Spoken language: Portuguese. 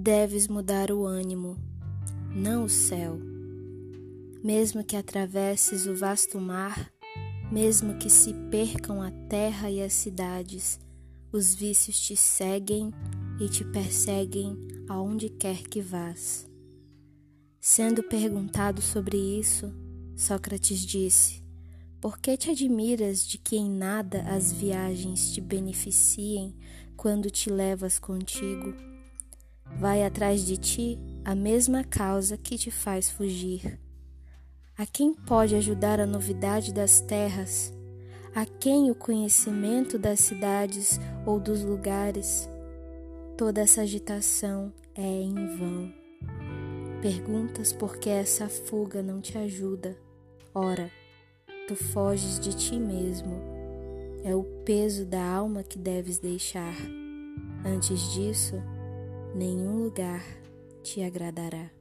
deves mudar o ânimo, não o céu. Mesmo que atravesses o vasto mar, mesmo que se percam a terra e as cidades, os vícios te seguem e te perseguem aonde quer que vás. Sendo perguntado sobre isso, Sócrates disse: Por que te admiras de que em nada as viagens te beneficiem quando te levas contigo? Vai atrás de ti a mesma causa que te faz fugir. A quem pode ajudar a novidade das terras? A quem o conhecimento das cidades ou dos lugares? Toda essa agitação é em vão. Perguntas por que essa fuga não te ajuda. Ora, tu foges de ti mesmo. É o peso da alma que deves deixar. Antes disso, nenhum lugar te agradará.